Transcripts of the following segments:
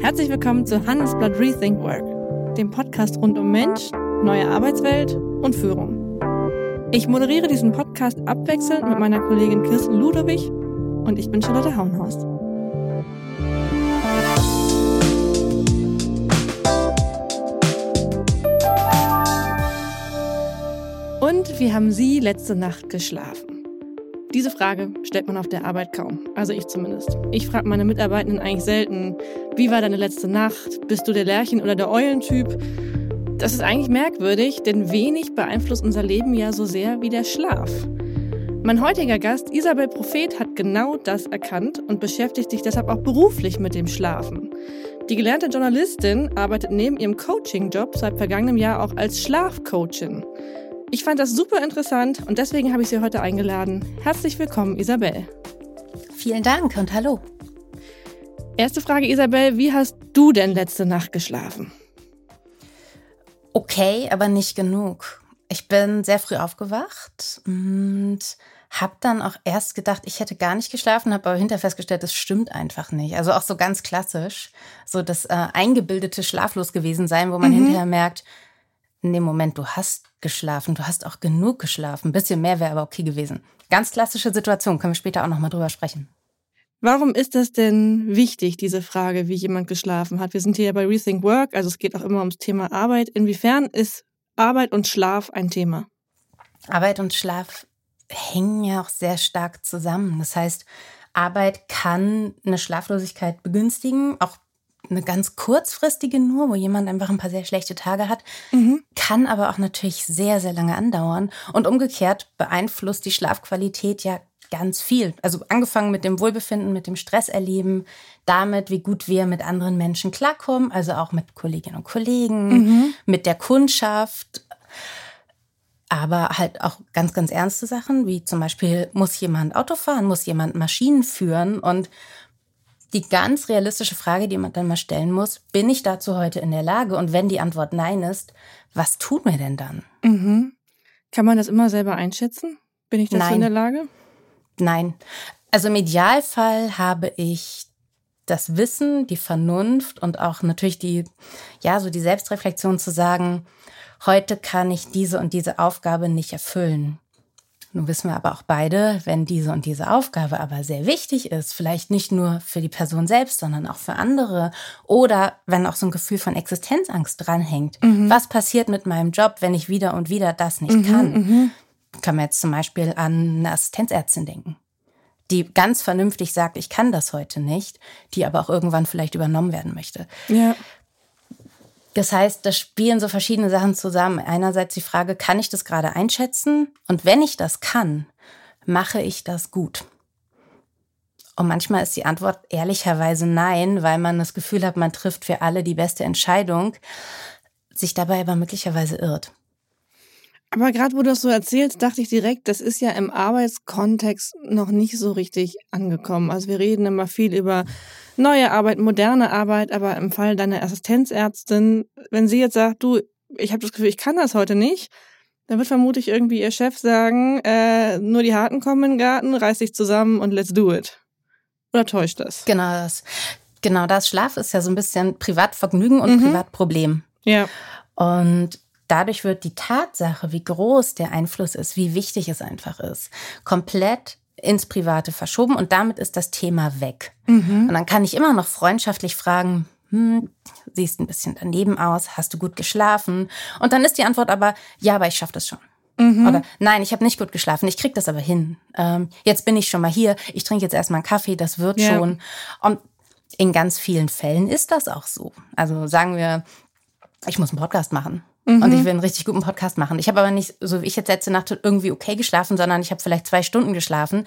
Herzlich willkommen zu Handelsblatt Rethink Work, dem Podcast rund um Mensch, neue Arbeitswelt und Führung. Ich moderiere diesen Podcast abwechselnd mit meiner Kollegin Kirsten Ludowig und ich bin Charlotte Hauenhorst. Und wie haben Sie letzte Nacht geschlafen? Diese Frage stellt man auf der Arbeit kaum. Also ich zumindest. Ich frage meine Mitarbeitenden eigentlich selten, wie war deine letzte Nacht? Bist du der Lerchen- oder der Eulentyp? Das ist eigentlich merkwürdig, denn wenig beeinflusst unser Leben ja so sehr wie der Schlaf. Mein heutiger Gast, Isabel Prophet, hat genau das erkannt und beschäftigt sich deshalb auch beruflich mit dem Schlafen. Die gelernte Journalistin arbeitet neben ihrem Coaching-Job seit vergangenem Jahr auch als Schlafcoachin. Ich fand das super interessant und deswegen habe ich Sie heute eingeladen. Herzlich willkommen, Isabel. Vielen Dank und hallo. Erste Frage, Isabel, wie hast du denn letzte Nacht geschlafen? Okay, aber nicht genug. Ich bin sehr früh aufgewacht und habe dann auch erst gedacht, ich hätte gar nicht geschlafen, habe aber hinterher festgestellt, das stimmt einfach nicht. Also auch so ganz klassisch, so das äh, eingebildete Schlaflos gewesen sein, wo man mhm. hinterher merkt, in dem Moment, du hast geschlafen, du hast auch genug geschlafen. Ein bisschen mehr wäre aber okay gewesen. Ganz klassische Situation, können wir später auch nochmal drüber sprechen. Warum ist das denn wichtig, diese Frage, wie jemand geschlafen hat? Wir sind hier bei Rethink Work, also es geht auch immer ums Thema Arbeit. Inwiefern ist Arbeit und Schlaf ein Thema? Arbeit und Schlaf hängen ja auch sehr stark zusammen. Das heißt, Arbeit kann eine Schlaflosigkeit begünstigen, auch eine ganz kurzfristige nur, wo jemand einfach ein paar sehr schlechte Tage hat, mhm. kann aber auch natürlich sehr, sehr lange andauern. Und umgekehrt beeinflusst die Schlafqualität ja ganz viel. Also angefangen mit dem Wohlbefinden, mit dem Stresserleben, damit, wie gut wir mit anderen Menschen klarkommen, also auch mit Kolleginnen und Kollegen, mhm. mit der Kundschaft. Aber halt auch ganz, ganz ernste Sachen, wie zum Beispiel, muss jemand Auto fahren, muss jemand Maschinen führen und die ganz realistische Frage, die man dann mal stellen muss, bin ich dazu heute in der Lage? Und wenn die Antwort nein ist, was tut mir denn dann? Mhm. Kann man das immer selber einschätzen? Bin ich dazu nein. in der Lage? Nein. Also im Idealfall habe ich das Wissen, die Vernunft und auch natürlich die, ja, so die Selbstreflexion zu sagen, heute kann ich diese und diese Aufgabe nicht erfüllen. Nun wissen wir aber auch beide, wenn diese und diese Aufgabe aber sehr wichtig ist, vielleicht nicht nur für die Person selbst, sondern auch für andere oder wenn auch so ein Gefühl von Existenzangst dranhängt. Mhm. Was passiert mit meinem Job, wenn ich wieder und wieder das nicht mhm, kann? Mhm. Kann man jetzt zum Beispiel an eine Assistenzärztin denken, die ganz vernünftig sagt, ich kann das heute nicht, die aber auch irgendwann vielleicht übernommen werden möchte. Ja. Das heißt, da spielen so verschiedene Sachen zusammen. Einerseits die Frage, kann ich das gerade einschätzen? Und wenn ich das kann, mache ich das gut? Und manchmal ist die Antwort ehrlicherweise nein, weil man das Gefühl hat, man trifft für alle die beste Entscheidung, sich dabei aber möglicherweise irrt. Aber gerade wo du das so erzählst, dachte ich direkt, das ist ja im Arbeitskontext noch nicht so richtig angekommen. Also wir reden immer viel über neue Arbeit, moderne Arbeit, aber im Fall deiner Assistenzärztin, wenn sie jetzt sagt, du, ich habe das Gefühl, ich kann das heute nicht, dann wird vermutlich irgendwie ihr Chef sagen, äh, nur die Harten kommen in den Garten, reiß dich zusammen und let's do it. Oder täuscht das? Genau das. Genau das. Schlaf ist ja so ein bisschen Privatvergnügen und mhm. Privatproblem. Ja. Und dadurch wird die Tatsache, wie groß der Einfluss ist, wie wichtig es einfach ist, komplett ins Private verschoben und damit ist das Thema weg. Mhm. Und dann kann ich immer noch freundschaftlich fragen, hm, siehst ein bisschen daneben aus, hast du gut geschlafen? Und dann ist die Antwort aber, ja, aber ich schaffe das schon. Mhm. Oder nein, ich habe nicht gut geschlafen, ich krieg das aber hin. Ähm, jetzt bin ich schon mal hier, ich trinke jetzt erstmal einen Kaffee, das wird ja. schon. Und in ganz vielen Fällen ist das auch so. Also sagen wir, ich muss einen Podcast machen. Mhm. Und ich will einen richtig guten Podcast machen. Ich habe aber nicht, so wie ich jetzt letzte Nacht irgendwie okay geschlafen, sondern ich habe vielleicht zwei Stunden geschlafen.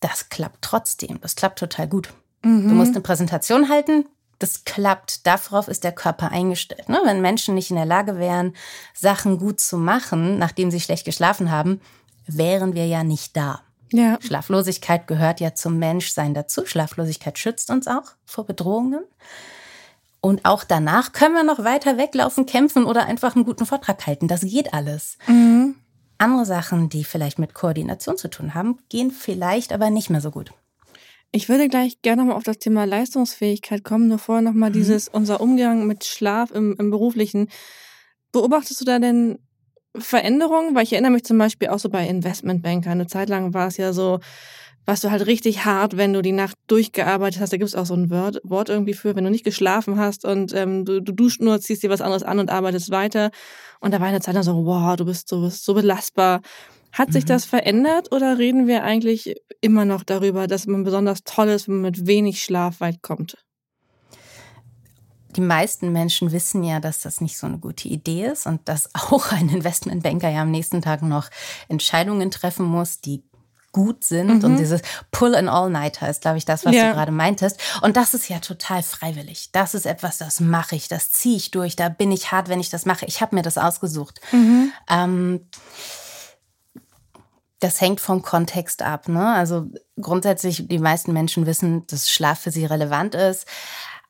Das klappt trotzdem. Das klappt total gut. Mhm. Du musst eine Präsentation halten. Das klappt. Darauf ist der Körper eingestellt. Ne? Wenn Menschen nicht in der Lage wären, Sachen gut zu machen, nachdem sie schlecht geschlafen haben, wären wir ja nicht da. Ja. Schlaflosigkeit gehört ja zum Menschsein dazu. Schlaflosigkeit schützt uns auch vor Bedrohungen. Und auch danach können wir noch weiter weglaufen, kämpfen oder einfach einen guten Vortrag halten. Das geht alles. Mhm. Andere Sachen, die vielleicht mit Koordination zu tun haben, gehen vielleicht aber nicht mehr so gut. Ich würde gleich gerne nochmal auf das Thema Leistungsfähigkeit kommen, nur vorher nochmal mhm. dieses, unser Umgang mit Schlaf im, im Beruflichen. Beobachtest du da denn Veränderungen? Weil ich erinnere mich zum Beispiel auch so bei Investmentbanker. Eine Zeit lang war es ja so, warst du halt richtig hart, wenn du die Nacht durchgearbeitet hast. Da gibt es auch so ein Wort, Wort irgendwie für, wenn du nicht geschlafen hast und ähm, du, du duscht nur, ziehst dir was anderes an und arbeitest weiter. Und da war eine Zeit lang so, wow, du bist so, bist so belastbar. Hat sich mhm. das verändert oder reden wir eigentlich immer noch darüber, dass man besonders toll ist, wenn man mit wenig Schlaf weit kommt? Die meisten Menschen wissen ja, dass das nicht so eine gute Idee ist und dass auch ein Investmentbanker ja am nächsten Tag noch Entscheidungen treffen muss, die gut sind. Mhm. Und dieses Pull and All-Nighter ist, glaube ich, das, was ja. du gerade meintest. Und das ist ja total freiwillig. Das ist etwas, das mache ich, das ziehe ich durch, da bin ich hart, wenn ich das mache. Ich habe mir das ausgesucht. Mhm. Ähm, das hängt vom Kontext ab. Ne? Also grundsätzlich, die meisten Menschen wissen, dass Schlaf für sie relevant ist.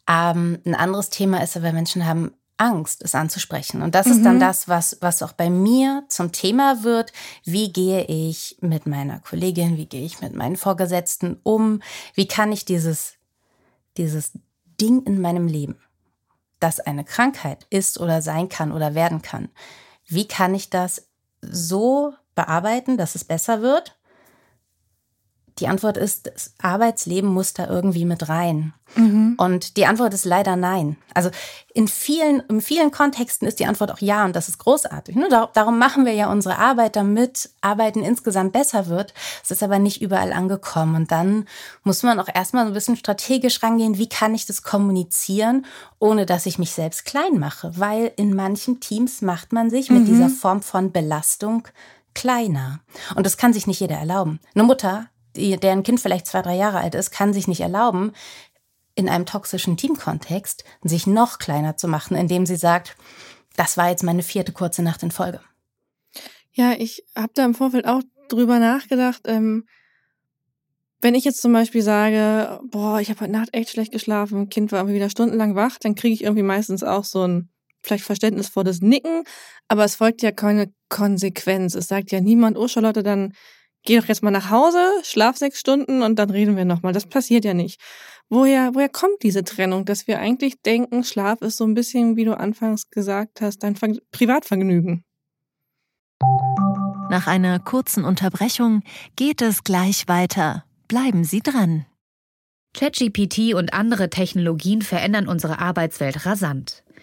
Ähm, ein anderes Thema ist aber, Menschen haben Angst, es anzusprechen. Und das mhm. ist dann mhm. das, was, was auch bei mir zum Thema wird. Wie gehe ich mit meiner Kollegin, wie gehe ich mit meinen Vorgesetzten um? Wie kann ich dieses, dieses Ding in meinem Leben, das eine Krankheit ist oder sein kann oder werden kann, wie kann ich das so bearbeiten, dass es besser wird? Die Antwort ist, das Arbeitsleben muss da irgendwie mit rein. Mhm. Und die Antwort ist leider nein. Also in vielen, in vielen Kontexten ist die Antwort auch ja und das ist großartig. Ne? Darum machen wir ja unsere Arbeit, damit Arbeiten insgesamt besser wird. Es ist aber nicht überall angekommen. Und dann muss man auch erstmal so ein bisschen strategisch rangehen, wie kann ich das kommunizieren, ohne dass ich mich selbst klein mache. Weil in manchen Teams macht man sich mit mhm. dieser Form von Belastung kleiner. Und das kann sich nicht jeder erlauben. Eine Mutter, die, deren Kind vielleicht zwei, drei Jahre alt ist, kann sich nicht erlauben, in einem toxischen Teamkontext sich noch kleiner zu machen, indem sie sagt, das war jetzt meine vierte kurze Nacht in Folge. Ja, ich habe da im Vorfeld auch drüber nachgedacht. Ähm, wenn ich jetzt zum Beispiel sage, boah, ich habe heute Nacht echt schlecht geschlafen, Kind war irgendwie wieder stundenlang wach, dann kriege ich irgendwie meistens auch so ein vielleicht verständnisvolles Nicken, aber es folgt ja keine Konsequenz. Es sagt ja niemand, oh Charlotte, dann geh doch jetzt mal nach Hause, schlaf sechs Stunden und dann reden wir nochmal. Das passiert ja nicht. Woher, woher kommt diese Trennung, dass wir eigentlich denken, Schlaf ist so ein bisschen, wie du anfangs gesagt hast, dein Ver Privatvergnügen? Nach einer kurzen Unterbrechung geht es gleich weiter. Bleiben Sie dran. ChatGPT und andere Technologien verändern unsere Arbeitswelt rasant.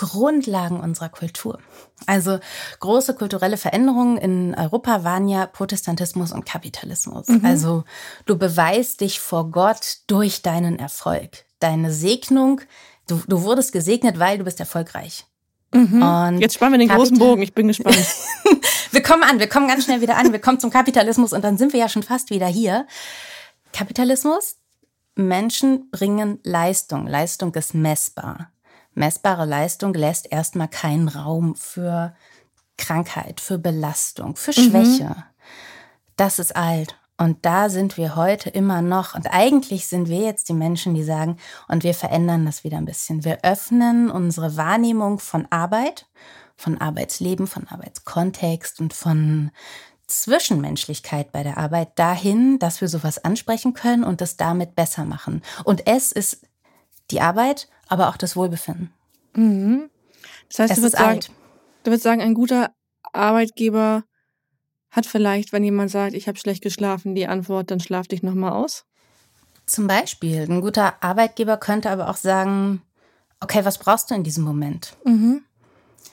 Grundlagen unserer Kultur. Also große kulturelle Veränderungen in Europa waren ja Protestantismus und Kapitalismus. Mhm. Also du beweist dich vor Gott durch deinen Erfolg. Deine Segnung, du, du wurdest gesegnet, weil du bist erfolgreich. Mhm. Jetzt spannen wir den Kapital großen Bogen, ich bin gespannt. wir kommen an, wir kommen ganz schnell wieder an, wir kommen zum Kapitalismus und dann sind wir ja schon fast wieder hier. Kapitalismus, Menschen bringen Leistung. Leistung ist messbar messbare Leistung lässt erstmal keinen Raum für Krankheit, für Belastung, für mhm. Schwäche. Mhm. Das ist alt. Und da sind wir heute immer noch. Und eigentlich sind wir jetzt die Menschen, die sagen, und wir verändern das wieder ein bisschen. Wir öffnen unsere Wahrnehmung von Arbeit, von Arbeitsleben, von Arbeitskontext und von Zwischenmenschlichkeit bei der Arbeit dahin, dass wir sowas ansprechen können und das damit besser machen. Und es ist die Arbeit aber auch das Wohlbefinden. Mhm. Das heißt, es du würdest, sagen, du würdest sagen, ein guter Arbeitgeber hat vielleicht, wenn jemand sagt, ich habe schlecht geschlafen, die Antwort, dann schlaf dich nochmal aus? Zum Beispiel. Ein guter Arbeitgeber könnte aber auch sagen, okay, was brauchst du in diesem Moment? Mhm.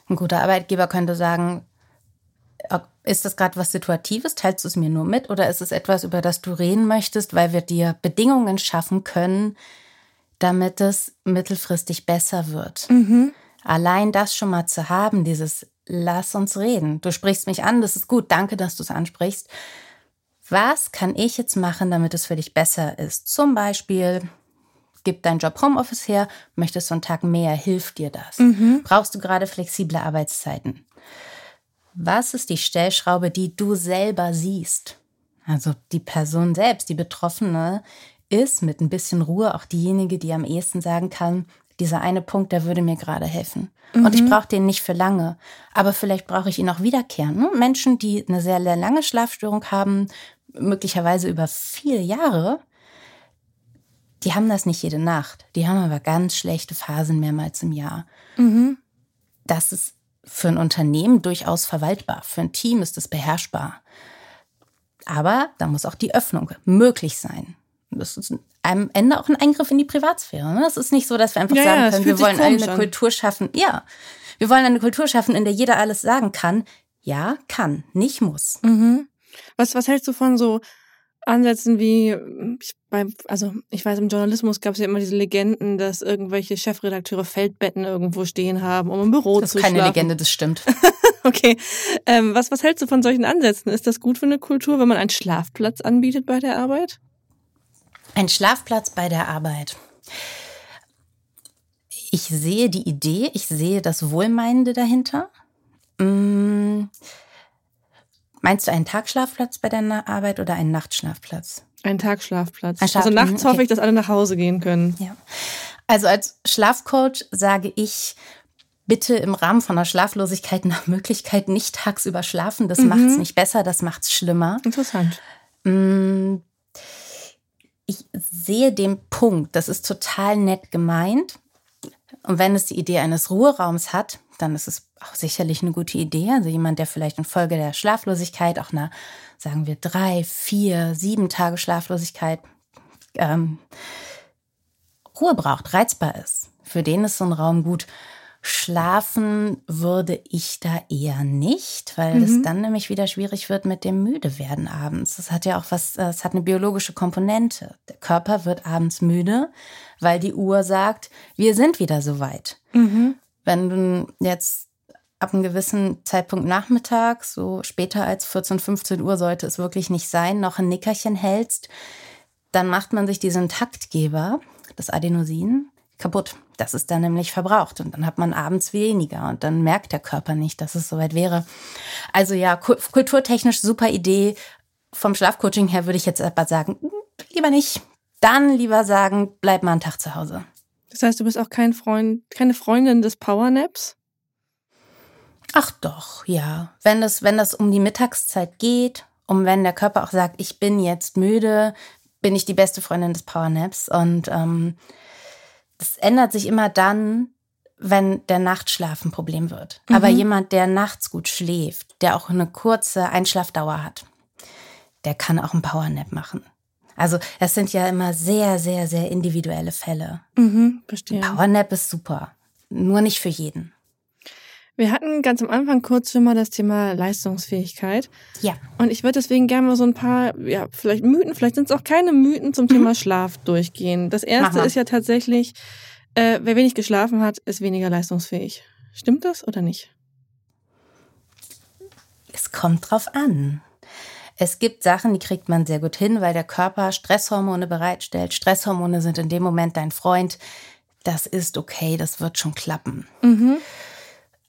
Ein guter Arbeitgeber könnte sagen, ist das gerade was Situatives? Teilst du es mir nur mit? Oder ist es etwas, über das du reden möchtest, weil wir dir Bedingungen schaffen können, damit es mittelfristig besser wird. Mhm. Allein das schon mal zu haben, dieses Lass uns reden. Du sprichst mich an, das ist gut, danke, dass du es ansprichst. Was kann ich jetzt machen, damit es für dich besser ist? Zum Beispiel Gibt dein Job Homeoffice her? Möchtest du einen Tag mehr? Hilft dir das? Mhm. Brauchst du gerade flexible Arbeitszeiten? Was ist die Stellschraube, die du selber siehst? Also die Person selbst, die Betroffene, ist mit ein bisschen Ruhe auch diejenige, die am ehesten sagen kann, dieser eine Punkt, der würde mir gerade helfen. Mhm. Und ich mhm. brauche den nicht für lange. Aber vielleicht brauche ich ihn auch wiederkehren. Ne? Menschen, die eine sehr, sehr lange Schlafstörung haben, möglicherweise über viele Jahre, die haben das nicht jede Nacht. Die haben aber ganz schlechte Phasen mehrmals im Jahr. Mhm. Das ist für ein Unternehmen durchaus verwaltbar. Für ein Team ist es beherrschbar. Aber da muss auch die Öffnung möglich sein. Das ist am Ende auch ein Eingriff in die Privatsphäre. Ne? Es ist nicht so, dass wir einfach ja, sagen können, wir wollen eine an. Kultur schaffen. Ja, wir wollen eine Kultur schaffen, in der jeder alles sagen kann. Ja, kann, nicht muss. Mhm. Was, was hältst du von so Ansätzen wie, ich, beim, also ich weiß, im Journalismus gab es ja immer diese Legenden, dass irgendwelche Chefredakteure Feldbetten irgendwo stehen haben, um im Büro zu schlafen. Das ist keine Legende, das stimmt. okay. Ähm, was, was hältst du von solchen Ansätzen? Ist das gut für eine Kultur, wenn man einen Schlafplatz anbietet bei der Arbeit? Ein Schlafplatz bei der Arbeit. Ich sehe die Idee, ich sehe das Wohlmeinende dahinter. Mmh. Meinst du einen Tagschlafplatz bei deiner Arbeit oder einen Nachtschlafplatz? Ein Tagschlafplatz. Ein Schlaf also nachts okay. hoffe ich, dass alle nach Hause gehen können. Ja. Also als Schlafcoach sage ich, bitte im Rahmen von der Schlaflosigkeit nach Möglichkeit nicht tagsüber schlafen. Das mhm. macht es nicht besser, das macht es schlimmer. Interessant. Mmh ich sehe den Punkt, das ist total nett gemeint. Und wenn es die Idee eines Ruheraums hat, dann ist es auch sicherlich eine gute Idee. Also jemand, der vielleicht infolge der Schlaflosigkeit auch einer, sagen wir, drei, vier, sieben Tage Schlaflosigkeit ähm, Ruhe braucht, reizbar ist. Für den ist so ein Raum gut. Schlafen würde ich da eher nicht, weil es mhm. dann nämlich wieder schwierig wird mit dem Müdewerden abends. Das hat ja auch was, es hat eine biologische Komponente. Der Körper wird abends müde, weil die Uhr sagt, wir sind wieder soweit. Mhm. Wenn du jetzt ab einem gewissen Zeitpunkt nachmittags, so später als 14, 15 Uhr sollte es wirklich nicht sein, noch ein Nickerchen hältst, dann macht man sich diesen Taktgeber, das Adenosin, kaputt. Das ist dann nämlich verbraucht und dann hat man abends weniger und dann merkt der Körper nicht, dass es soweit wäre. Also ja, kulturtechnisch super Idee. Vom Schlafcoaching her würde ich jetzt aber sagen, lieber nicht. Dann lieber sagen, bleib mal einen Tag zu Hause. Das heißt, du bist auch kein Freund, keine Freundin des Powernaps? Ach doch, ja. Wenn das, wenn das um die Mittagszeit geht, um wenn der Körper auch sagt, ich bin jetzt müde, bin ich die beste Freundin des Powernaps und ähm, das ändert sich immer dann, wenn der Nachtschlaf ein Problem wird. Mhm. Aber jemand, der nachts gut schläft, der auch eine kurze Einschlafdauer hat, der kann auch einen Powernap machen. Also es sind ja immer sehr, sehr, sehr individuelle Fälle. Mhm, verstehe. Ein Powernap ist super, nur nicht für jeden. Wir hatten ganz am Anfang kurz schon mal das Thema Leistungsfähigkeit. Ja. Und ich würde deswegen gerne mal so ein paar, ja, vielleicht Mythen, vielleicht sind es auch keine Mythen zum Thema mhm. Schlaf durchgehen. Das erste ist ja tatsächlich, äh, wer wenig geschlafen hat, ist weniger leistungsfähig. Stimmt das oder nicht? Es kommt drauf an. Es gibt Sachen, die kriegt man sehr gut hin, weil der Körper Stresshormone bereitstellt. Stresshormone sind in dem Moment dein Freund. Das ist okay, das wird schon klappen. Mhm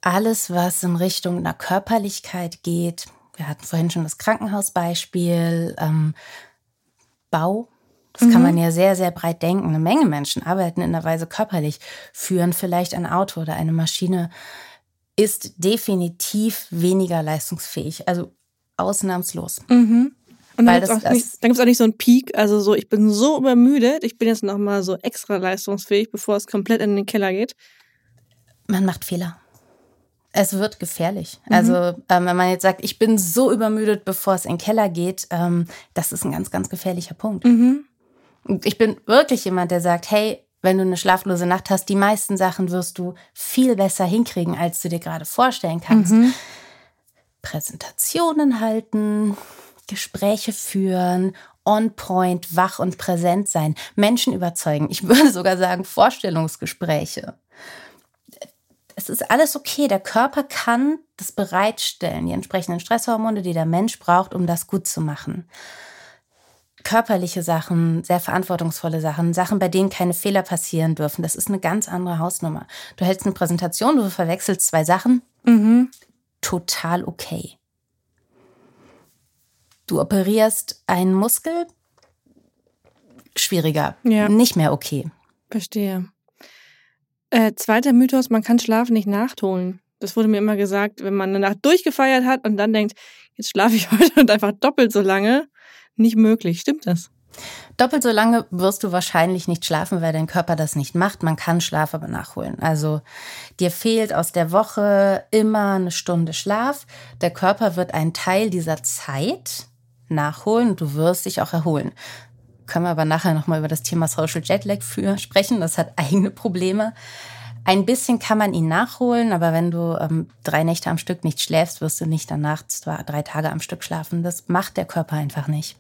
alles, was in Richtung einer Körperlichkeit geht, wir hatten vorhin schon das Krankenhausbeispiel, ähm, Bau, das mhm. kann man ja sehr, sehr breit denken. Eine Menge Menschen arbeiten in der Weise körperlich, führen vielleicht ein Auto oder eine Maschine, ist definitiv weniger leistungsfähig, also ausnahmslos. Mhm. Und dann gibt es auch nicht so einen Peak, also so, ich bin so übermüdet, ich bin jetzt nochmal so extra leistungsfähig, bevor es komplett in den Keller geht. Man macht Fehler. Es wird gefährlich. Mhm. Also ähm, wenn man jetzt sagt, ich bin so übermüdet, bevor es in den Keller geht, ähm, das ist ein ganz, ganz gefährlicher Punkt. Mhm. Ich bin wirklich jemand, der sagt, hey, wenn du eine schlaflose Nacht hast, die meisten Sachen wirst du viel besser hinkriegen, als du dir gerade vorstellen kannst. Mhm. Präsentationen halten, Gespräche führen, on point, wach und präsent sein, Menschen überzeugen. Ich würde sogar sagen Vorstellungsgespräche es ist alles okay. Der Körper kann das bereitstellen, die entsprechenden Stresshormone, die der Mensch braucht, um das gut zu machen. körperliche Sachen, sehr verantwortungsvolle Sachen, Sachen, bei denen keine Fehler passieren dürfen. Das ist eine ganz andere Hausnummer. Du hältst eine Präsentation, du verwechselst zwei Sachen. Mhm. Total okay. Du operierst einen Muskel, schwieriger. Ja. Nicht mehr okay. Verstehe. Äh, zweiter Mythos, man kann Schlaf nicht nachholen. Das wurde mir immer gesagt, wenn man eine Nacht durchgefeiert hat und dann denkt, jetzt schlafe ich heute und einfach doppelt so lange. Nicht möglich. Stimmt das? Doppelt so lange wirst du wahrscheinlich nicht schlafen, weil dein Körper das nicht macht. Man kann Schlaf aber nachholen. Also dir fehlt aus der Woche immer eine Stunde Schlaf. Der Körper wird einen Teil dieser Zeit nachholen und du wirst dich auch erholen. Können wir aber nachher nochmal über das Thema Social Jetlag für sprechen. Das hat eigene Probleme. Ein bisschen kann man ihn nachholen, aber wenn du ähm, drei Nächte am Stück nicht schläfst, wirst du nicht danach zwar drei Tage am Stück schlafen. Das macht der Körper einfach nicht.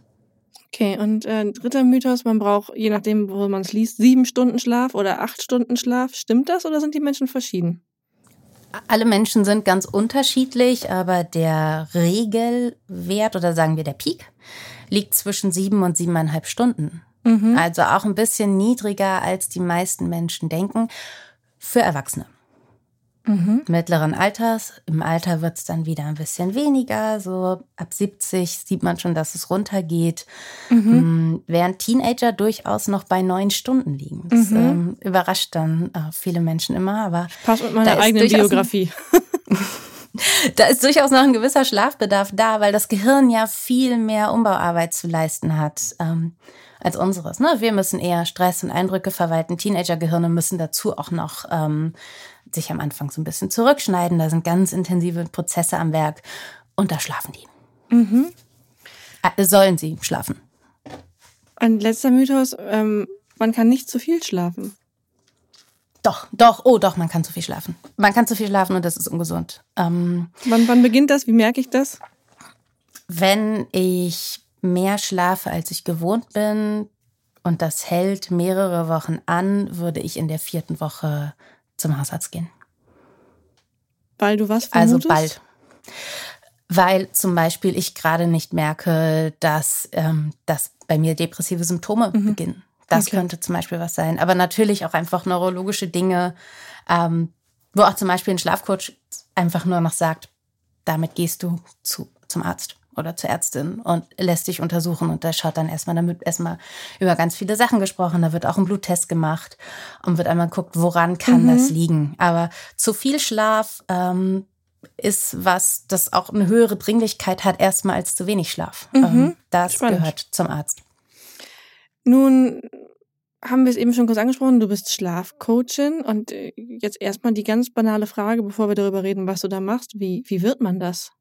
Okay, und äh, dritter Mythos, man braucht, je nachdem, wo man es liest, sieben Stunden Schlaf oder acht Stunden Schlaf. Stimmt das oder sind die Menschen verschieden? Alle Menschen sind ganz unterschiedlich, aber der Regelwert oder sagen wir der Peak liegt zwischen sieben und siebeneinhalb Stunden. Mhm. Also auch ein bisschen niedriger, als die meisten Menschen denken für Erwachsene. Mhm. Mittleren Alters. Im Alter wird es dann wieder ein bisschen weniger. So ab 70 sieht man schon, dass es runtergeht. Mhm. Mm, während Teenager durchaus noch bei neun Stunden liegen. Das mhm. ähm, überrascht dann äh, viele Menschen immer. Aber Passt mit meiner eigenen Biografie. da ist durchaus noch ein gewisser Schlafbedarf da, weil das Gehirn ja viel mehr Umbauarbeit zu leisten hat. Ähm, als unseres. Ne? Wir müssen eher Stress und Eindrücke verwalten. Teenagergehirne müssen dazu auch noch ähm, sich am Anfang so ein bisschen zurückschneiden. Da sind ganz intensive Prozesse am Werk und da schlafen die. Mhm. Äh, sollen sie schlafen. Ein letzter Mythos, ähm, man kann nicht zu viel schlafen. Doch, doch, oh doch, man kann zu viel schlafen. Man kann zu viel schlafen und das ist ungesund. Ähm, wann, wann beginnt das? Wie merke ich das? Wenn ich mehr schlafe, als ich gewohnt bin, und das hält mehrere Wochen an, würde ich in der vierten Woche zum Hausarzt gehen. Weil du was vermutest? Also bald. Weil zum Beispiel ich gerade nicht merke, dass, ähm, dass bei mir depressive Symptome mhm. beginnen. Das okay. könnte zum Beispiel was sein. Aber natürlich auch einfach neurologische Dinge, ähm, wo auch zum Beispiel ein Schlafcoach einfach nur noch sagt, damit gehst du zu, zum Arzt oder zur Ärztin und lässt dich untersuchen. Und da schaut dann erstmal damit erstmal über ganz viele Sachen gesprochen. Da wird auch ein Bluttest gemacht und wird einmal geguckt, woran kann mhm. das liegen. Aber zu viel Schlaf ähm, ist was, das auch eine höhere Dringlichkeit hat, erstmal als zu wenig Schlaf. Mhm. Ähm, das Spannend. gehört zum Arzt. Nun haben wir es eben schon kurz angesprochen, du bist Schlafcoachin und äh, jetzt erstmal die ganz banale Frage, bevor wir darüber reden, was du da machst. Wie, wie wird man das?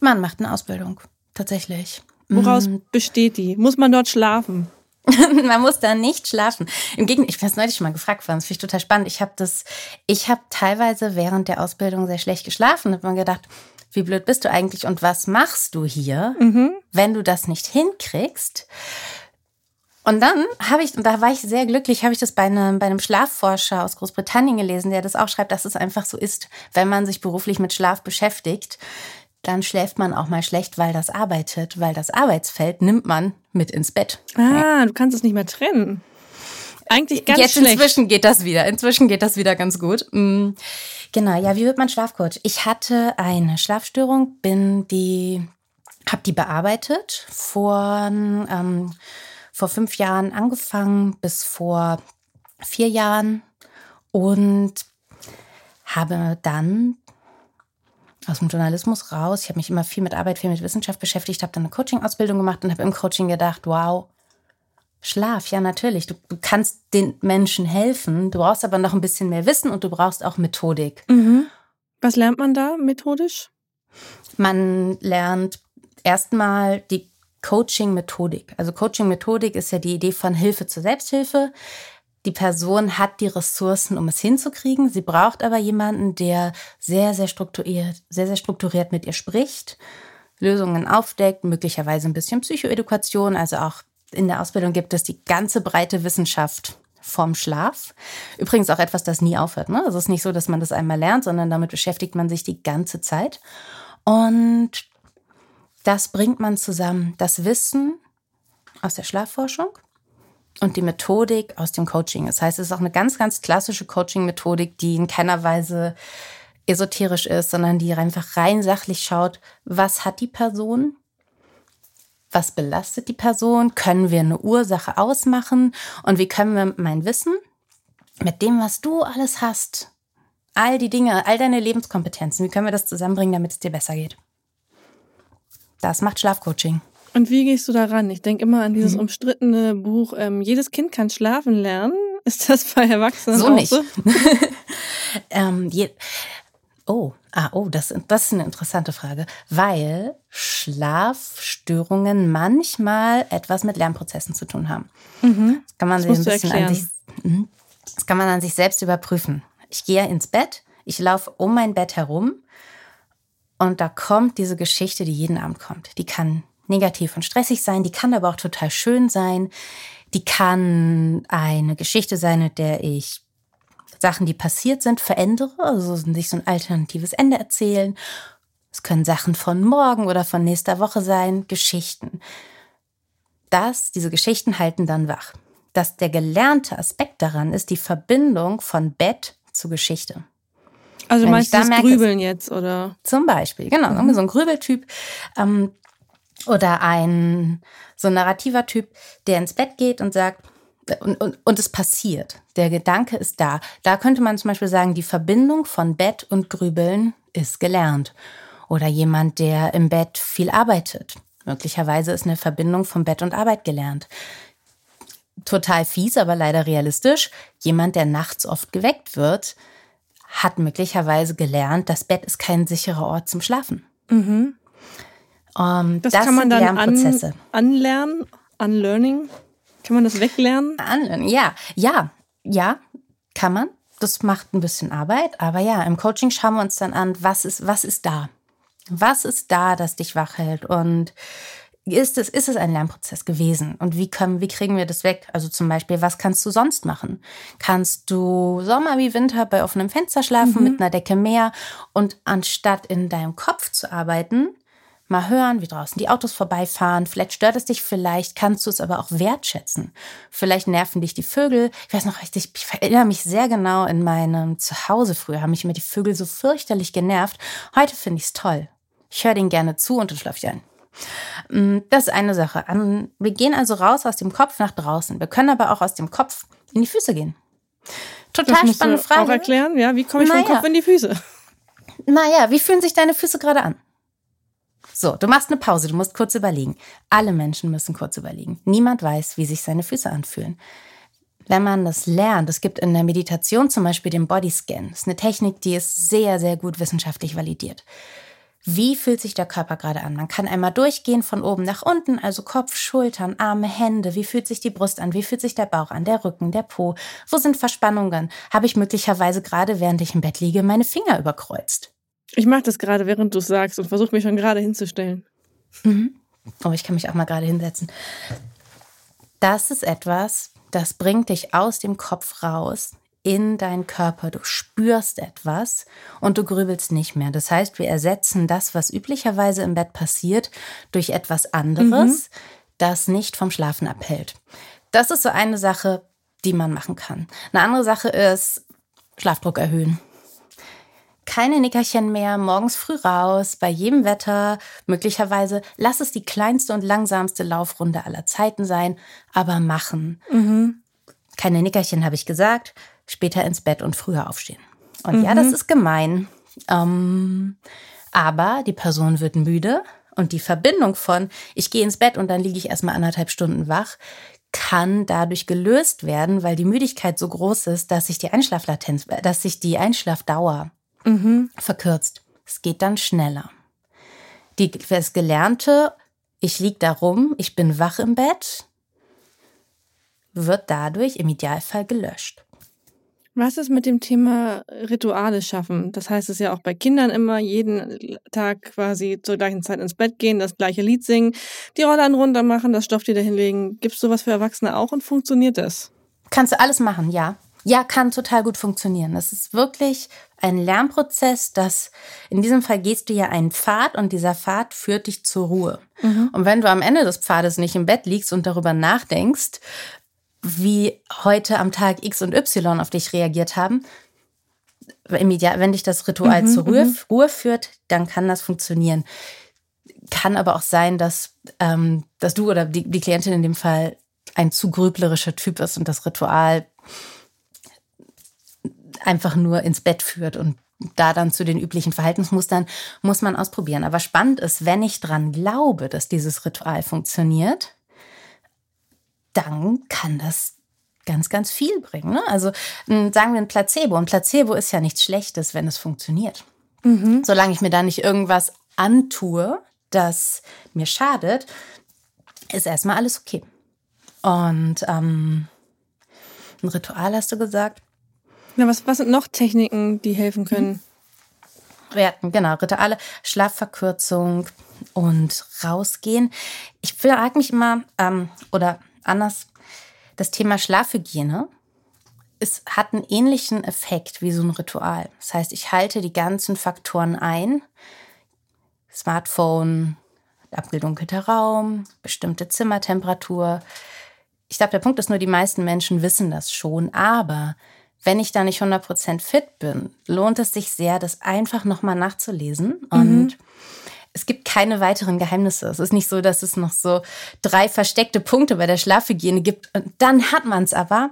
Man macht eine Ausbildung, tatsächlich. Woraus mhm. besteht die? Muss man dort schlafen? man muss da nicht schlafen. Im Gegenteil, ich bin das neulich schon mal gefragt worden, das finde ich total spannend. Ich habe das, ich habe teilweise während der Ausbildung sehr schlecht geschlafen. Habe mir gedacht, wie blöd bist du eigentlich und was machst du hier, mhm. wenn du das nicht hinkriegst? Und dann habe ich, und da war ich sehr glücklich, habe ich das bei einem, bei einem Schlafforscher aus Großbritannien gelesen, der das auch schreibt, dass es einfach so ist, wenn man sich beruflich mit Schlaf beschäftigt, dann schläft man auch mal schlecht, weil das arbeitet, weil das Arbeitsfeld nimmt man mit ins Bett. Ah, du kannst es nicht mehr trennen. Eigentlich ganz Jetzt schlecht. inzwischen geht das wieder. Inzwischen geht das wieder ganz gut. Mm, genau, ja, wie wird man Schlafcoach? Ich hatte eine Schlafstörung, bin die, habe die bearbeitet vor, ähm, vor fünf Jahren angefangen bis vor vier Jahren und habe dann aus dem Journalismus raus. Ich habe mich immer viel mit Arbeit, viel mit Wissenschaft beschäftigt, habe dann eine Coaching-Ausbildung gemacht und habe im Coaching gedacht, wow, Schlaf, ja natürlich. Du, du, kannst den Menschen helfen, du brauchst aber noch ein bisschen mehr Wissen und du brauchst auch Methodik. Mhm. Was lernt man da methodisch? Man lernt erstmal die Coaching-Methodik. Also Coaching-Methodik ist ja die Idee von Hilfe zur Selbsthilfe. Die Person hat die Ressourcen, um es hinzukriegen. Sie braucht aber jemanden, der sehr, sehr strukturiert, sehr, sehr strukturiert mit ihr spricht, Lösungen aufdeckt, möglicherweise ein bisschen Psychoedukation. Also auch in der Ausbildung gibt es die ganze breite Wissenschaft vom Schlaf. Übrigens auch etwas, das nie aufhört. Ne? Also es ist nicht so, dass man das einmal lernt, sondern damit beschäftigt man sich die ganze Zeit. Und das bringt man zusammen. Das Wissen aus der Schlafforschung und die Methodik aus dem Coaching. Das heißt, es ist auch eine ganz, ganz klassische Coaching-Methodik, die in keiner Weise esoterisch ist, sondern die einfach rein sachlich schaut, was hat die Person, was belastet die Person, können wir eine Ursache ausmachen und wie können wir mein Wissen mit dem, was du alles hast, all die Dinge, all deine Lebenskompetenzen, wie können wir das zusammenbringen, damit es dir besser geht. Das macht Schlafcoaching. Und wie gehst du daran? Ich denke immer an dieses mhm. umstrittene Buch, ähm, jedes Kind kann schlafen lernen. Ist das bei Erwachsenen so nicht? So? ähm, oh, ah, oh, das, das ist eine interessante Frage, weil Schlafstörungen manchmal etwas mit Lernprozessen zu tun haben. Mhm. Das kann man sich ein bisschen an sich, mhm. das kann man an sich selbst überprüfen. Ich gehe ins Bett, ich laufe um mein Bett herum und da kommt diese Geschichte, die jeden Abend kommt. Die kann negativ und stressig sein, die kann aber auch total schön sein. Die kann eine Geschichte sein, mit der ich Sachen, die passiert sind, verändere, also sich so ein alternatives Ende erzählen. Es können Sachen von morgen oder von nächster Woche sein, Geschichten. Das, diese Geschichten halten dann wach. Dass der gelernte Aspekt daran ist die Verbindung von Bett zu Geschichte. Also Wenn meinst du das merke, Grübeln jetzt, oder? Zum Beispiel, genau. Mhm. So ein Grübeltyp. Ähm, oder ein so ein narrativer Typ, der ins Bett geht und sagt, und, und, und es passiert. Der Gedanke ist da. Da könnte man zum Beispiel sagen, die Verbindung von Bett und Grübeln ist gelernt. Oder jemand, der im Bett viel arbeitet. Möglicherweise ist eine Verbindung von Bett und Arbeit gelernt. Total fies, aber leider realistisch. Jemand, der nachts oft geweckt wird, hat möglicherweise gelernt, das Bett ist kein sicherer Ort zum Schlafen. Mhm. Um, ähm, das, das, kann man dann Lernprozesse. An, anlernen, unlearning. Kann man das weglernen? Unlearning, ja, ja, ja, kann man. Das macht ein bisschen Arbeit, aber ja, im Coaching schauen wir uns dann an, was ist, was ist da? Was ist da, das dich wach hält? Und ist es, ist es ein Lernprozess gewesen? Und wie können, wie kriegen wir das weg? Also zum Beispiel, was kannst du sonst machen? Kannst du Sommer wie Winter bei offenem Fenster schlafen mhm. mit einer Decke mehr und anstatt in deinem Kopf zu arbeiten, mal hören, wie draußen die Autos vorbeifahren. Vielleicht stört es dich, vielleicht kannst du es aber auch wertschätzen. Vielleicht nerven dich die Vögel. Ich weiß noch richtig, ich erinnere mich sehr genau in meinem Zuhause früher, haben mich immer die Vögel so fürchterlich genervt. Heute finde ich es toll. Ich höre denen gerne zu und dann schlafe ich ein. Mm, das ist eine Sache. Wir gehen also raus aus dem Kopf nach draußen. Wir können aber auch aus dem Kopf in die Füße gehen. Total das spannende Frage. Auch erklären, ja, wie komme ich naja. vom Kopf in die Füße? Naja, wie fühlen sich deine Füße gerade an? So, du machst eine Pause, du musst kurz überlegen. Alle Menschen müssen kurz überlegen. Niemand weiß, wie sich seine Füße anfühlen. Wenn man das lernt, es gibt in der Meditation zum Beispiel den Bodyscan. Das ist eine Technik, die ist sehr, sehr gut wissenschaftlich validiert. Wie fühlt sich der Körper gerade an? Man kann einmal durchgehen von oben nach unten, also Kopf, Schultern, Arme, Hände. Wie fühlt sich die Brust an? Wie fühlt sich der Bauch an? Der Rücken, der Po? Wo sind Verspannungen? Habe ich möglicherweise gerade, während ich im Bett liege, meine Finger überkreuzt? Ich mache das gerade, während du es sagst und versuche mich schon gerade hinzustellen. Mhm. Oh, ich kann mich auch mal gerade hinsetzen. Das ist etwas, das bringt dich aus dem Kopf raus in deinen Körper. Du spürst etwas und du grübelst nicht mehr. Das heißt, wir ersetzen das, was üblicherweise im Bett passiert, durch etwas anderes, mhm. das nicht vom Schlafen abhält. Das ist so eine Sache, die man machen kann. Eine andere Sache ist Schlafdruck erhöhen keine Nickerchen mehr, morgens früh raus, bei jedem Wetter, möglicherweise lass es die kleinste und langsamste Laufrunde aller Zeiten sein, aber machen. Mhm. Keine Nickerchen, habe ich gesagt, später ins Bett und früher aufstehen. Und mhm. ja, das ist gemein. Ähm, aber die Person wird müde und die Verbindung von, ich gehe ins Bett und dann liege ich erstmal anderthalb Stunden wach, kann dadurch gelöst werden, weil die Müdigkeit so groß ist, dass sich die Einschlaflatenz, dass sich die Einschlafdauer mhm. verkürzt. Es geht dann schneller. Die, das Gelernte, ich liege da rum, ich bin wach im Bett, wird dadurch im Idealfall gelöscht. Was ist mit dem Thema Rituale schaffen? Das heißt es ja auch bei Kindern immer, jeden Tag quasi zur gleichen Zeit ins Bett gehen, das gleiche Lied singen, die Rollern runter machen, das Stofftier dahinlegen. Gibt es sowas für Erwachsene auch und funktioniert das? Kannst du alles machen, ja. Ja, kann total gut funktionieren. Das ist wirklich ein Lernprozess, dass in diesem Fall gehst du ja einen Pfad und dieser Pfad führt dich zur Ruhe. Mhm. Und wenn du am Ende des Pfades nicht im Bett liegst und darüber nachdenkst, wie heute am Tag X und Y auf dich reagiert haben, wenn dich das Ritual mhm, zur Ruhe, mhm. Ruhe, führt, dann kann das funktionieren. Kann aber auch sein, dass, ähm, dass du oder die, die Klientin in dem Fall ein zu grüblerischer Typ ist und das Ritual einfach nur ins Bett führt und da dann zu den üblichen Verhaltensmustern muss man ausprobieren. Aber spannend ist, wenn ich dran glaube, dass dieses Ritual funktioniert, dann kann das ganz, ganz viel bringen. Ne? Also sagen wir ein Placebo. Ein Placebo ist ja nichts Schlechtes, wenn es funktioniert. Mhm. Solange ich mir da nicht irgendwas antue, das mir schadet, ist erstmal alles okay. Und ähm, ein Ritual hast du gesagt. Na, was, was sind noch Techniken, die helfen können? Wir hatten, genau, Rituale, Schlafverkürzung und rausgehen. Ich frage mich immer, ähm, oder anders, das Thema Schlafhygiene es hat einen ähnlichen Effekt wie so ein Ritual. Das heißt, ich halte die ganzen Faktoren ein. Smartphone, abgedunkelter Raum, bestimmte Zimmertemperatur. Ich glaube, der Punkt ist nur, die meisten Menschen wissen das schon, aber wenn ich da nicht 100% fit bin, lohnt es sich sehr, das einfach nochmal nachzulesen. Mhm. Es gibt keine weiteren Geheimnisse. Es ist nicht so, dass es noch so drei versteckte Punkte bei der Schlafhygiene gibt. Und dann hat man es aber.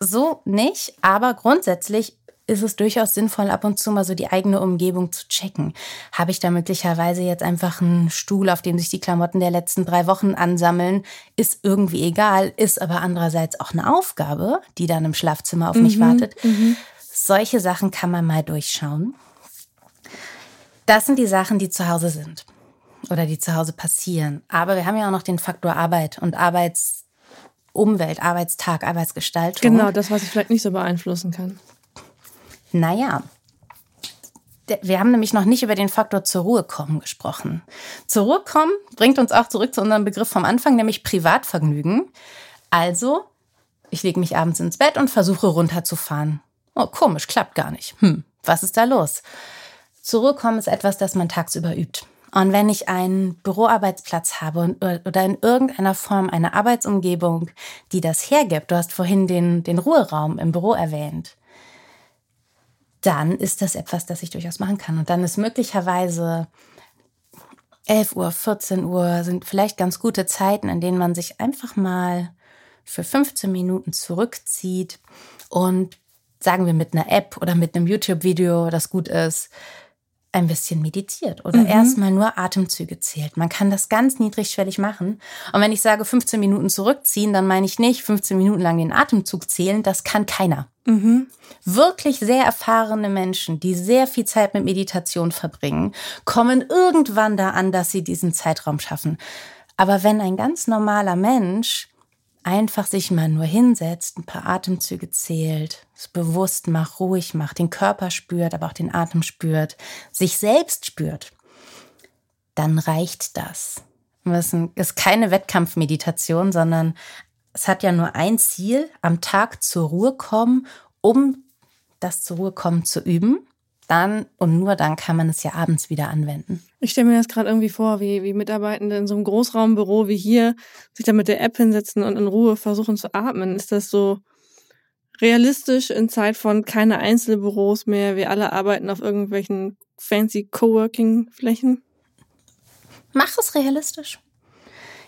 So nicht. Aber grundsätzlich ist es durchaus sinnvoll, ab und zu mal so die eigene Umgebung zu checken. Habe ich da möglicherweise jetzt einfach einen Stuhl, auf dem sich die Klamotten der letzten drei Wochen ansammeln? Ist irgendwie egal, ist aber andererseits auch eine Aufgabe, die dann im Schlafzimmer auf mhm, mich wartet. Mhm. Solche Sachen kann man mal durchschauen. Das sind die Sachen, die zu Hause sind oder die zu Hause passieren. Aber wir haben ja auch noch den Faktor Arbeit und Arbeitsumwelt, Arbeitstag, Arbeitsgestaltung. Genau, das, was ich vielleicht nicht so beeinflussen kann. Naja, wir haben nämlich noch nicht über den Faktor zur Ruhe kommen gesprochen. Zur Ruhe kommen bringt uns auch zurück zu unserem Begriff vom Anfang, nämlich Privatvergnügen. Also, ich lege mich abends ins Bett und versuche runterzufahren. Oh, komisch, klappt gar nicht. Hm, was ist da los? Zur Ruhe kommen ist etwas, das man tagsüber übt. Und wenn ich einen Büroarbeitsplatz habe oder in irgendeiner Form eine Arbeitsumgebung, die das hergibt, du hast vorhin den, den Ruheraum im Büro erwähnt, dann ist das etwas, das ich durchaus machen kann. Und dann ist möglicherweise 11 Uhr, 14 Uhr sind vielleicht ganz gute Zeiten, in denen man sich einfach mal für 15 Minuten zurückzieht und sagen wir mit einer App oder mit einem YouTube-Video, das gut ist, ein bisschen meditiert oder mhm. erstmal nur Atemzüge zählt. Man kann das ganz niedrigschwellig machen. Und wenn ich sage 15 Minuten zurückziehen, dann meine ich nicht 15 Minuten lang den Atemzug zählen. Das kann keiner. Mhm. Wirklich sehr erfahrene Menschen, die sehr viel Zeit mit Meditation verbringen, kommen irgendwann da an, dass sie diesen Zeitraum schaffen. Aber wenn ein ganz normaler Mensch einfach sich mal nur hinsetzt, ein paar Atemzüge zählt, es bewusst macht, ruhig macht, den Körper spürt, aber auch den Atem spürt, sich selbst spürt, dann reicht das. Es ist keine Wettkampfmeditation, sondern es hat ja nur ein Ziel, am Tag zur Ruhe kommen, um das zur Ruhe kommen zu üben dann und nur dann kann man es ja abends wieder anwenden. Ich stelle mir das gerade irgendwie vor, wie, wie Mitarbeitende in so einem Großraumbüro wie hier sich da mit der App hinsetzen und in Ruhe versuchen zu atmen. Ist das so realistisch in Zeit von keine Einzelbüros mehr? Wir alle arbeiten auf irgendwelchen fancy Coworking-Flächen? Mach es realistisch.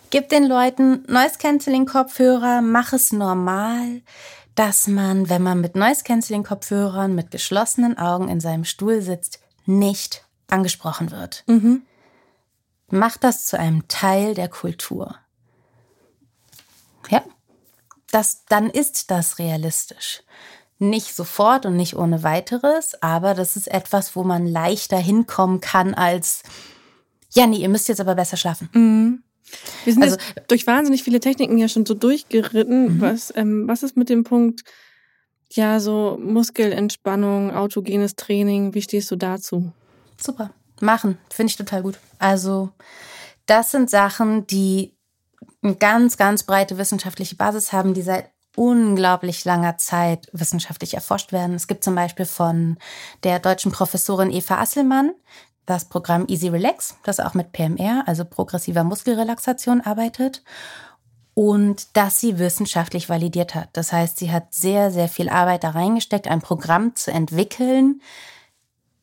Gib den Leuten Noise Cancelling Kopfhörer, mach es normal dass man, wenn man mit Noise-Canceling-Kopfhörern mit geschlossenen Augen in seinem Stuhl sitzt, nicht angesprochen wird. Mhm. Macht das zu einem Teil der Kultur. Ja, das, dann ist das realistisch. Nicht sofort und nicht ohne weiteres, aber das ist etwas, wo man leichter hinkommen kann als, ja, nee, ihr müsst jetzt aber besser schlafen. Mhm. Wir sind also, jetzt durch wahnsinnig viele Techniken ja schon so durchgeritten. Mhm. Was, ähm, was ist mit dem Punkt, ja, so Muskelentspannung, autogenes Training, wie stehst du dazu? Super. Machen. Finde ich total gut. Also, das sind Sachen, die eine ganz, ganz breite wissenschaftliche Basis haben, die seit unglaublich langer Zeit wissenschaftlich erforscht werden. Es gibt zum Beispiel von der deutschen Professorin Eva Asselmann das Programm Easy Relax, das auch mit PMR, also progressiver Muskelrelaxation, arbeitet und das sie wissenschaftlich validiert hat. Das heißt, sie hat sehr, sehr viel Arbeit da reingesteckt, ein Programm zu entwickeln,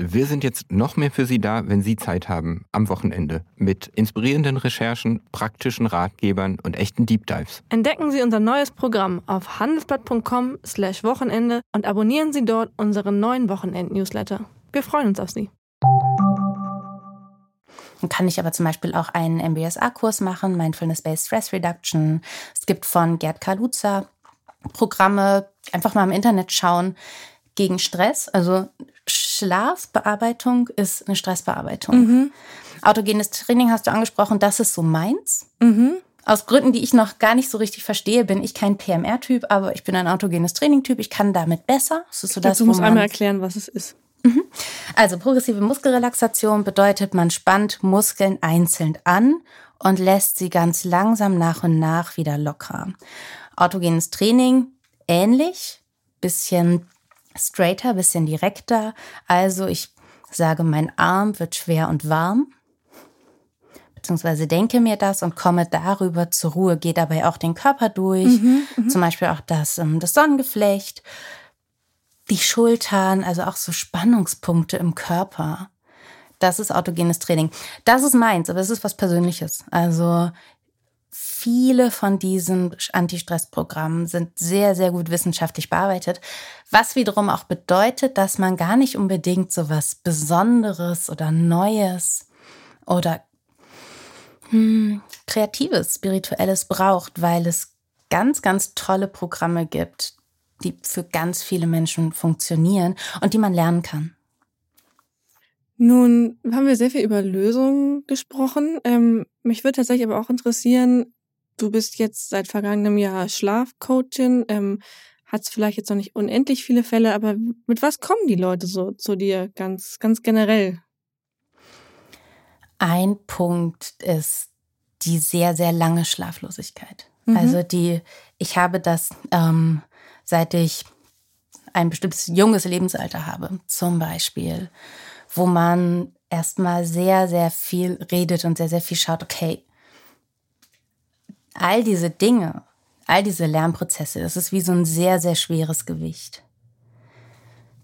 Wir sind jetzt noch mehr für Sie da, wenn Sie Zeit haben, am Wochenende, mit inspirierenden Recherchen, praktischen Ratgebern und echten Deep Dives. Entdecken Sie unser neues Programm auf handelsblatt.com/slash Wochenende und abonnieren Sie dort unseren neuen Wochenend-Newsletter. Wir freuen uns auf Sie. Dann kann ich aber zum Beispiel auch einen MBSA-Kurs machen, Mindfulness-Based Stress Reduction. Es gibt von Gerd Kaluza Programme, einfach mal im Internet schauen gegen Stress. Also Schlafbearbeitung ist eine Stressbearbeitung. Mhm. Autogenes Training hast du angesprochen, das ist so meins. Mhm. Aus Gründen, die ich noch gar nicht so richtig verstehe, bin ich kein PMR-Typ, aber ich bin ein autogenes Training-Typ. Ich kann damit besser. Das ist so das, du musst einmal erklären, was es ist. Mhm. Also progressive Muskelrelaxation bedeutet, man spannt Muskeln einzeln an und lässt sie ganz langsam nach und nach wieder locker. Autogenes Training ähnlich, bisschen straighter, bisschen direkter. Also ich sage, mein Arm wird schwer und warm, beziehungsweise denke mir das und komme darüber zur Ruhe, gehe dabei auch den Körper durch, mhm, mhm. zum Beispiel auch das, ähm, das Sonnengeflecht, die Schultern, also auch so Spannungspunkte im Körper. Das ist autogenes Training. Das ist meins, aber es ist was Persönliches. Also viele von diesen Anti-Stress-Programmen sind sehr, sehr gut wissenschaftlich bearbeitet, was wiederum auch bedeutet, dass man gar nicht unbedingt so was Besonderes oder Neues oder hm, Kreatives, Spirituelles braucht, weil es ganz, ganz tolle Programme gibt, die für ganz viele Menschen funktionieren und die man lernen kann. Nun haben wir sehr viel über Lösungen gesprochen. Ähm, mich würde tatsächlich aber auch interessieren, du bist jetzt seit vergangenem Jahr Schlafcoachin, ähm, hast vielleicht jetzt noch nicht unendlich viele Fälle, aber mit was kommen die Leute so zu dir ganz, ganz generell? Ein Punkt ist die sehr, sehr lange Schlaflosigkeit. Mhm. Also die, ich habe das ähm, seit ich ein bestimmtes junges Lebensalter habe, zum Beispiel, wo man erstmal sehr, sehr viel redet und sehr, sehr viel schaut, okay, all diese Dinge, all diese Lernprozesse, das ist wie so ein sehr, sehr schweres Gewicht.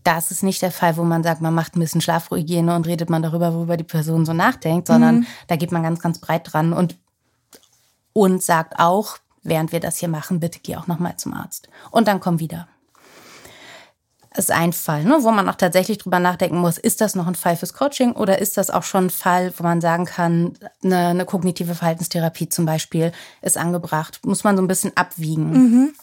Das ist nicht der Fall, wo man sagt, man macht ein bisschen Schlafhygiene und redet man darüber, worüber die Person so nachdenkt, sondern mhm. da geht man ganz, ganz breit dran und, und sagt auch, während wir das hier machen, bitte geh auch nochmal zum Arzt. Und dann komm wieder. Ist ein Fall, ne, wo man auch tatsächlich drüber nachdenken muss, ist das noch ein Fall fürs Coaching oder ist das auch schon ein Fall, wo man sagen kann, eine, eine kognitive Verhaltenstherapie zum Beispiel ist angebracht. Muss man so ein bisschen abwiegen. Mhm.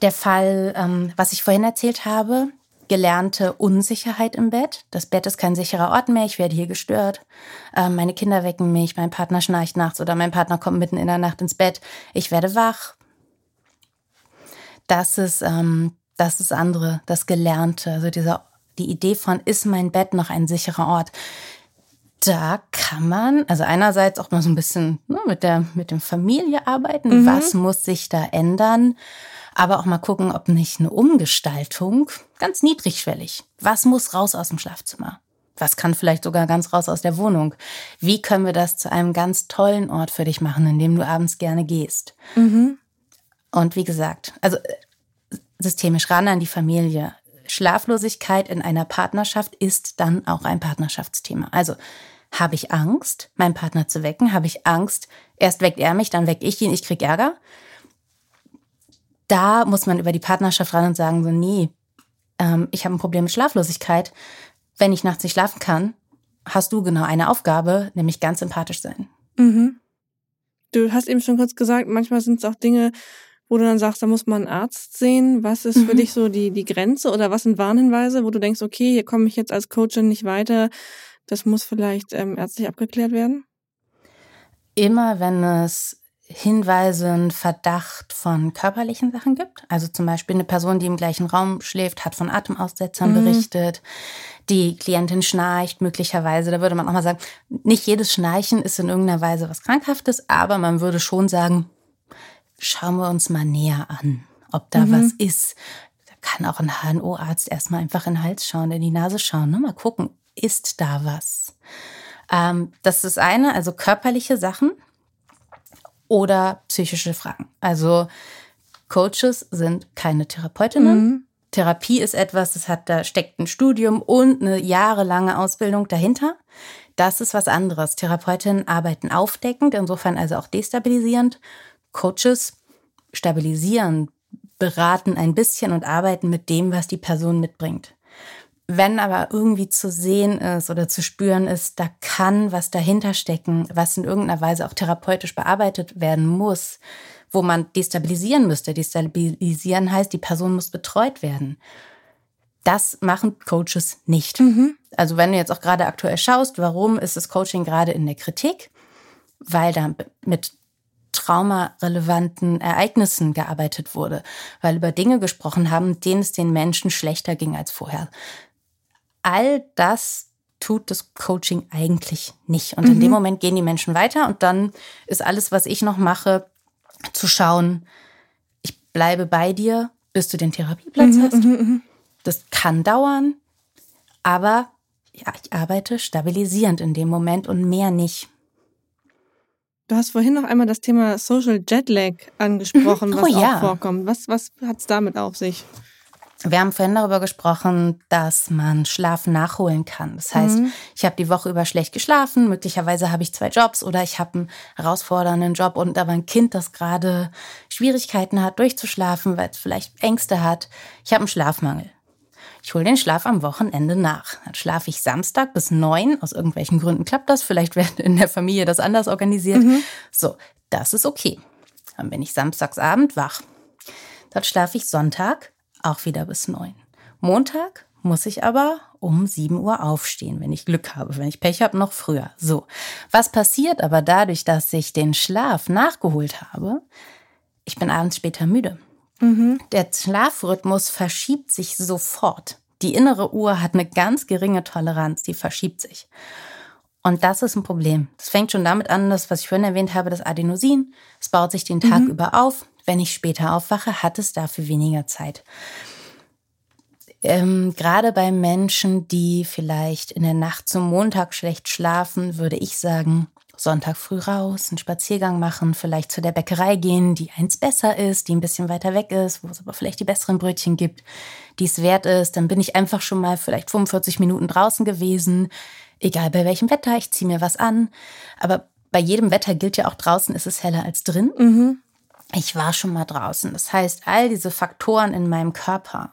Der Fall, ähm, was ich vorhin erzählt habe, gelernte Unsicherheit im Bett. Das Bett ist kein sicherer Ort mehr, ich werde hier gestört. Ähm, meine Kinder wecken mich, mein Partner schnarcht nachts oder mein Partner kommt mitten in der Nacht ins Bett. Ich werde wach. Das ist ähm, das ist andere, das Gelernte, also dieser, die Idee von, ist mein Bett noch ein sicherer Ort? Da kann man, also einerseits auch mal so ein bisschen ne, mit der, mit dem Familie arbeiten. Mhm. Was muss sich da ändern? aber auch mal gucken, ob nicht eine Umgestaltung ganz niedrigschwellig. Was muss raus aus dem Schlafzimmer? Was kann vielleicht sogar ganz raus aus der Wohnung? Wie können wir das zu einem ganz tollen Ort für dich machen, in dem du abends gerne gehst? Mhm. Und wie gesagt, also äh, systemisch ran an die Familie. Schlaflosigkeit in einer Partnerschaft ist dann auch ein Partnerschaftsthema. Also habe ich Angst, meinen Partner zu wecken? Habe ich Angst, erst weckt er mich, dann weck ich ihn, ich krieg Ärger? da muss man über die Partnerschaft ran und sagen, so, nee, ähm, ich habe ein Problem mit Schlaflosigkeit. Wenn ich nachts nicht schlafen kann, hast du genau eine Aufgabe, nämlich ganz sympathisch sein. Mhm. Du hast eben schon kurz gesagt, manchmal sind es auch Dinge, wo du dann sagst, da muss man einen Arzt sehen? Was ist mhm. für dich so die, die Grenze oder was sind Warnhinweise, wo du denkst, okay, hier komme ich jetzt als Coachin nicht weiter, das muss vielleicht ähm, ärztlich abgeklärt werden? Immer wenn es Hinweise, einen Verdacht von körperlichen Sachen gibt. Also zum Beispiel eine Person, die im gleichen Raum schläft, hat von Atemaussetzern mhm. berichtet. Die Klientin schnarcht möglicherweise. Da würde man auch mal sagen, nicht jedes Schnarchen ist in irgendeiner Weise was Krankhaftes, aber man würde schon sagen, schauen wir uns mal näher an, ob da mhm. was ist. Da kann auch ein HNO-Arzt erstmal einfach in den Hals schauen, in die Nase schauen, ne? mal gucken, ist da was? Ähm, das ist eine, also körperliche Sachen oder psychische Fragen. Also Coaches sind keine Therapeutinnen. Mhm. Therapie ist etwas, das hat, da steckt ein Studium und eine jahrelange Ausbildung dahinter. Das ist was anderes. Therapeutinnen arbeiten aufdeckend, insofern also auch destabilisierend. Coaches stabilisieren, beraten ein bisschen und arbeiten mit dem, was die Person mitbringt. Wenn aber irgendwie zu sehen ist oder zu spüren ist, da kann was dahinter stecken, was in irgendeiner Weise auch therapeutisch bearbeitet werden muss, wo man destabilisieren müsste. Destabilisieren heißt, die Person muss betreut werden. Das machen Coaches nicht. Mhm. Also wenn du jetzt auch gerade aktuell schaust, warum ist das Coaching gerade in der Kritik? Weil da mit traumarelevanten Ereignissen gearbeitet wurde, weil über Dinge gesprochen haben, denen es den Menschen schlechter ging als vorher all das tut das Coaching eigentlich nicht. Und mhm. in dem mhm. Moment gehen die Menschen weiter und dann ist alles, was ich noch mache, zu schauen, ich bleibe bei dir, bis du den Therapieplatz mhm, hast. Mhm, mhm. Das kann dauern, aber ja, ich arbeite stabilisierend in dem Moment und mehr nicht. Du hast vorhin noch einmal das Thema Social Jetlag angesprochen, was oh, ja. auch vorkommt. Was, was hat es damit auf sich? Wir haben vorhin darüber gesprochen, dass man Schlaf nachholen kann. Das heißt, mhm. ich habe die Woche über schlecht geschlafen, möglicherweise habe ich zwei Jobs oder ich habe einen herausfordernden Job und aber ein Kind, das gerade Schwierigkeiten hat, durchzuschlafen, weil es vielleicht Ängste hat. Ich habe einen Schlafmangel. Ich hole den Schlaf am Wochenende nach. Dann schlafe ich Samstag bis neun. Aus irgendwelchen Gründen klappt das. Vielleicht wird in der Familie das anders organisiert. Mhm. So, das ist okay. Dann bin ich samstagsabend wach. Dann schlafe ich Sonntag auch wieder bis neun. Montag muss ich aber um 7 Uhr aufstehen, wenn ich Glück habe. Wenn ich Pech habe, noch früher. So. Was passiert aber dadurch, dass ich den Schlaf nachgeholt habe? Ich bin abends später müde. Mhm. Der Schlafrhythmus verschiebt sich sofort. Die innere Uhr hat eine ganz geringe Toleranz, die verschiebt sich. Und das ist ein Problem. Das fängt schon damit an, dass, was ich vorhin erwähnt habe, das Adenosin. Es baut sich den Tag mhm. über auf. Wenn ich später aufwache, hat es dafür weniger Zeit. Ähm, gerade bei Menschen, die vielleicht in der Nacht zum Montag schlecht schlafen, würde ich sagen, Sonntag früh raus, einen Spaziergang machen, vielleicht zu der Bäckerei gehen, die eins besser ist, die ein bisschen weiter weg ist, wo es aber vielleicht die besseren Brötchen gibt, die es wert ist. Dann bin ich einfach schon mal vielleicht 45 Minuten draußen gewesen, egal bei welchem Wetter, ich ziehe mir was an. Aber bei jedem Wetter gilt ja auch draußen ist es heller als drin. Mhm ich war schon mal draußen. Das heißt, all diese Faktoren in meinem Körper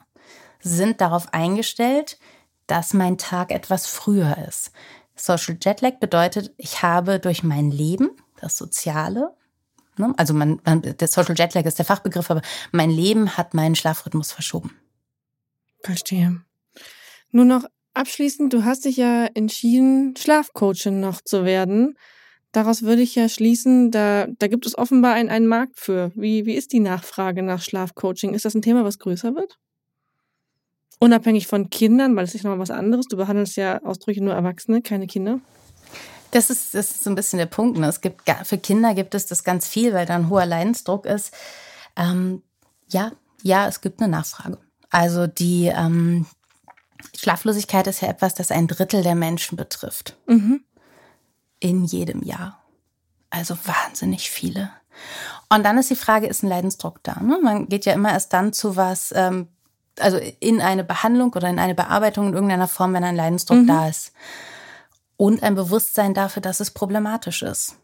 sind darauf eingestellt, dass mein Tag etwas früher ist. Social Jetlag bedeutet, ich habe durch mein Leben, das Soziale, ne, also man, man, der Social Jetlag ist der Fachbegriff, aber mein Leben hat meinen Schlafrhythmus verschoben. Verstehe. Nur noch abschließend, du hast dich ja entschieden, Schlafcoachin noch zu werden. Daraus würde ich ja schließen, da, da gibt es offenbar einen, einen Markt für. Wie, wie ist die Nachfrage nach Schlafcoaching? Ist das ein Thema, was größer wird? Unabhängig von Kindern, weil es ist nochmal was anderes. Du behandelst ja ausdrücklich nur Erwachsene, keine Kinder. Das ist, das ist so ein bisschen der Punkt. Ne? Es gibt, für Kinder gibt es das ganz viel, weil da ein hoher Leidensdruck ist. Ähm, ja, ja, es gibt eine Nachfrage. Also die ähm, Schlaflosigkeit ist ja etwas, das ein Drittel der Menschen betrifft. Mhm in jedem Jahr. Also wahnsinnig viele. Und dann ist die Frage, ist ein Leidensdruck da? Ne? Man geht ja immer erst dann zu was, ähm, also in eine Behandlung oder in eine Bearbeitung in irgendeiner Form, wenn ein Leidensdruck mhm. da ist. Und ein Bewusstsein dafür, dass es problematisch ist.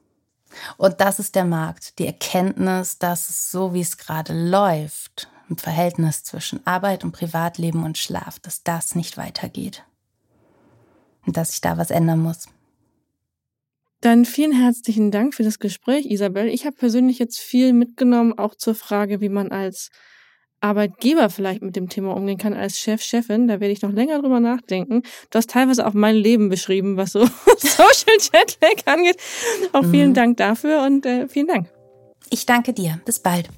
Und das ist der Markt. Die Erkenntnis, dass es so, wie es gerade läuft, im Verhältnis zwischen Arbeit und Privatleben und Schlaf, dass das nicht weitergeht. Und dass sich da was ändern muss. Dann vielen herzlichen Dank für das Gespräch, Isabel. Ich habe persönlich jetzt viel mitgenommen, auch zur Frage, wie man als Arbeitgeber vielleicht mit dem Thema umgehen kann, als Chef, Chefin. Da werde ich noch länger drüber nachdenken. Du hast teilweise auch mein Leben beschrieben, was so Social Jetlag angeht. Auch vielen mhm. Dank dafür und äh, vielen Dank. Ich danke dir. Bis bald.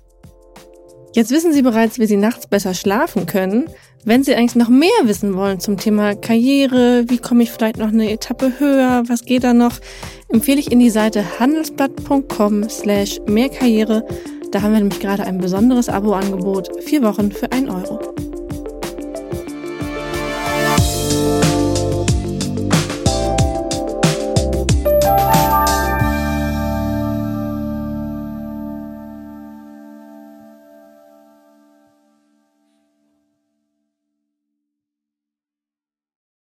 Jetzt wissen Sie bereits, wie Sie nachts besser schlafen können. Wenn Sie eigentlich noch mehr wissen wollen zum Thema Karriere, wie komme ich vielleicht noch eine Etappe höher, was geht da noch, empfehle ich Ihnen die Seite handelsblatt.com slash mehrkarriere. Da haben wir nämlich gerade ein besonderes Abo-Angebot, vier Wochen für ein Euro.